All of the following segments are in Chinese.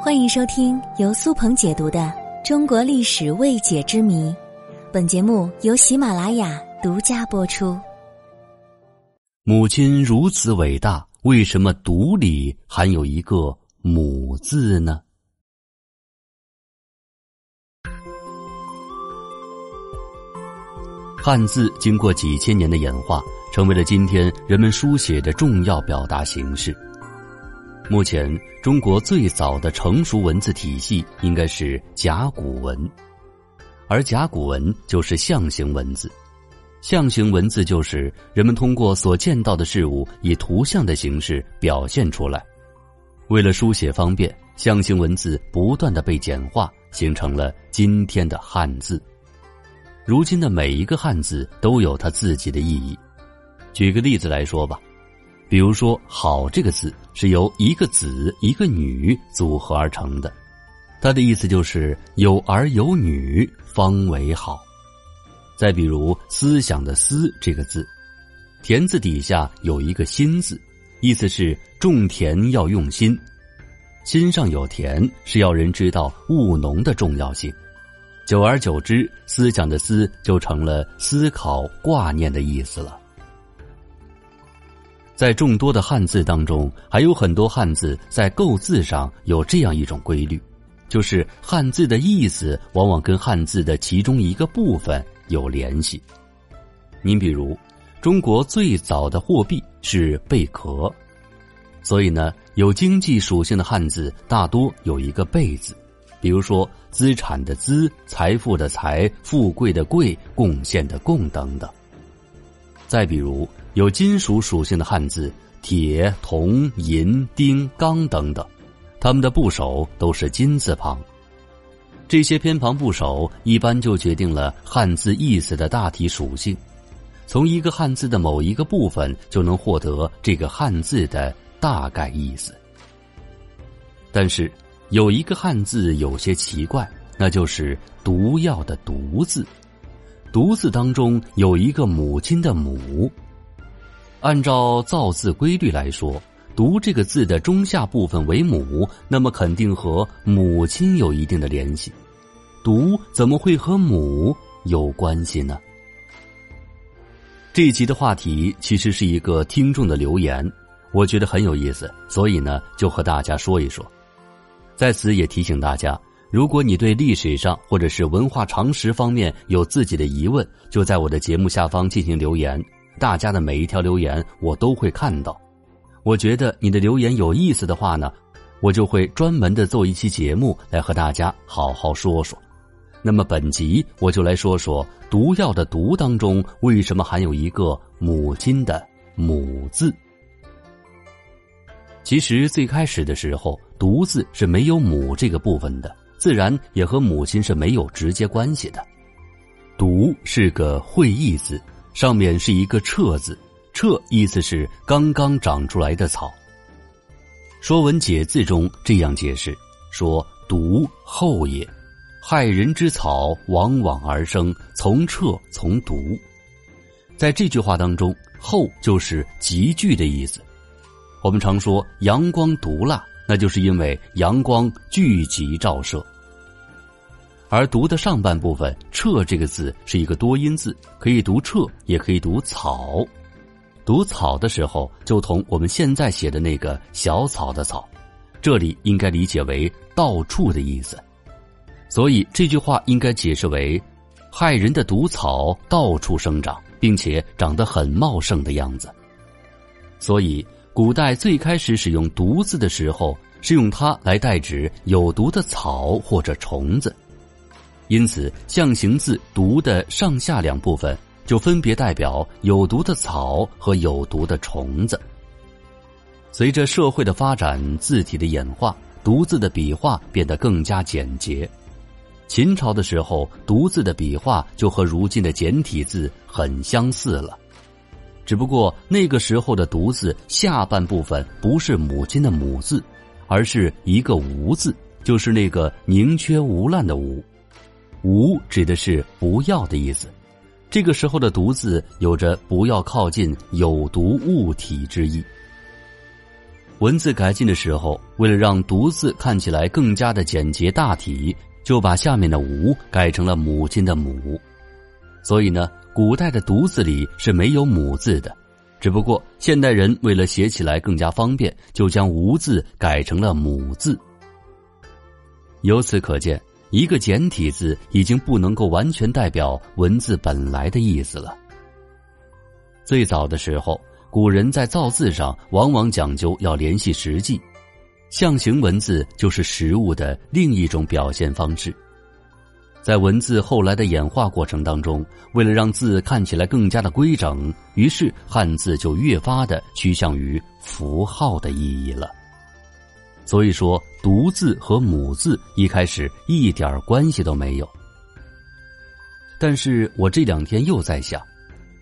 欢迎收听由苏鹏解读的《中国历史未解之谜》，本节目由喜马拉雅独家播出。母亲如此伟大，为什么“独”里含有一个“母”字呢？汉字经过几千年的演化，成为了今天人们书写的重要表达形式。目前，中国最早的成熟文字体系应该是甲骨文，而甲骨文就是象形文字。象形文字就是人们通过所见到的事物以图像的形式表现出来。为了书写方便，象形文字不断的被简化，形成了今天的汉字。如今的每一个汉字都有它自己的意义。举个例子来说吧，比如说“好”这个字是由一个子一个女组合而成的，它的意思就是有儿有女方为好。再比如“思想”的“思”这个字，田字底下有一个心字，意思是种田要用心，心上有田是要人知道务农的重要性。久而久之，思想的“思”就成了思考、挂念的意思了。在众多的汉字当中，还有很多汉字在构字上有这样一种规律，就是汉字的意思往往跟汉字的其中一个部分有联系。您比如，中国最早的货币是贝壳，所以呢，有经济属性的汉字大多有一个“贝”字。比如说，资产的“资”、财富的“财”、富贵的“贵”、贡献的“贡”等等。再比如，有金属属性的汉字，铁、铜、银、钉、钢等等，它们的部首都是金字旁。这些偏旁部首一般就决定了汉字意思的大体属性。从一个汉字的某一个部分，就能获得这个汉字的大概意思。但是。有一个汉字有些奇怪，那就是“毒药”的“毒”字，“毒”字当中有一个母亲的“母”。按照造字规律来说，“读”这个字的中下部分为母，那么肯定和母亲有一定的联系。读怎么会和母有关系呢？这一集的话题其实是一个听众的留言，我觉得很有意思，所以呢，就和大家说一说。在此也提醒大家，如果你对历史上或者是文化常识方面有自己的疑问，就在我的节目下方进行留言。大家的每一条留言我都会看到。我觉得你的留言有意思的话呢，我就会专门的做一期节目来和大家好好说说。那么本集我就来说说“毒药”的“毒”当中为什么含有一个母亲的“母”字。其实最开始的时候，“独”字是没有“母”这个部分的，自然也和母亲是没有直接关系的。“毒”是个会意字，上面是一个“彻”字，“彻”意思是刚刚长出来的草。《说文解字》中这样解释说：“独，后也，害人之草，往往而生，从彻从毒。”在这句话当中，“后”就是集聚的意思。我们常说阳光毒辣，那就是因为阳光聚集照射。而“毒”的上半部分“彻”这个字是一个多音字，可以读“彻”，也可以读“草”。读“草”的时候，就同我们现在写的那个小草的“草”，这里应该理解为到处的意思。所以这句话应该解释为：害人的毒草到处生长，并且长得很茂盛的样子。所以。古代最开始使用“毒”字的时候，是用它来代指有毒的草或者虫子，因此象形字“毒”的上下两部分就分别代表有毒的草和有毒的虫子。随着社会的发展，字体的演化，“毒”字的笔画变得更加简洁。秦朝的时候，“毒”字的笔画就和如今的简体字很相似了。只不过那个时候的“独”字下半部分不是母亲的“母”字，而是一个“无”字，就是那个宁缺毋滥的“无”。无指的是不要的意思。这个时候的“独”字有着不要靠近有毒物体之意。文字改进的时候，为了让独字看起来更加的简洁大体，就把下面的“无”改成了母亲的“母”。所以呢，古代的独字里是没有“母”字的。只不过现代人为了写起来更加方便，就将“无”字改成了“母”字。由此可见，一个简体字已经不能够完全代表文字本来的意思了。最早的时候，古人在造字上往往讲究要联系实际，象形文字就是实物的另一种表现方式。在文字后来的演化过程当中，为了让字看起来更加的规整，于是汉字就越发的趋向于符号的意义了。所以说，独字和母字一开始一点关系都没有。但是我这两天又在想，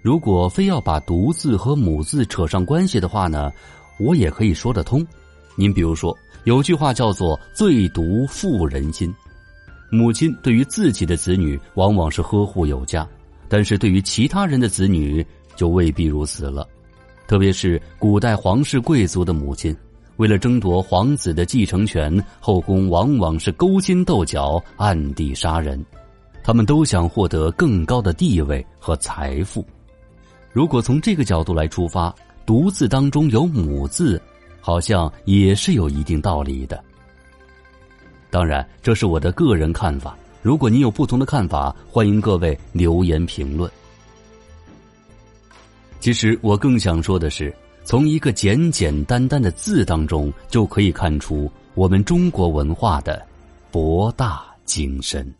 如果非要把独字和母字扯上关系的话呢，我也可以说得通。您比如说，有句话叫做“最毒妇人心”。母亲对于自己的子女往往是呵护有加，但是对于其他人的子女就未必如此了。特别是古代皇室贵族的母亲，为了争夺皇子的继承权，后宫往往是勾心斗角、暗地杀人。他们都想获得更高的地位和财富。如果从这个角度来出发，“独”字当中有“母”字，好像也是有一定道理的。当然，这是我的个人看法。如果你有不同的看法，欢迎各位留言评论。其实我更想说的是，从一个简简单单的字当中，就可以看出我们中国文化的博大精深。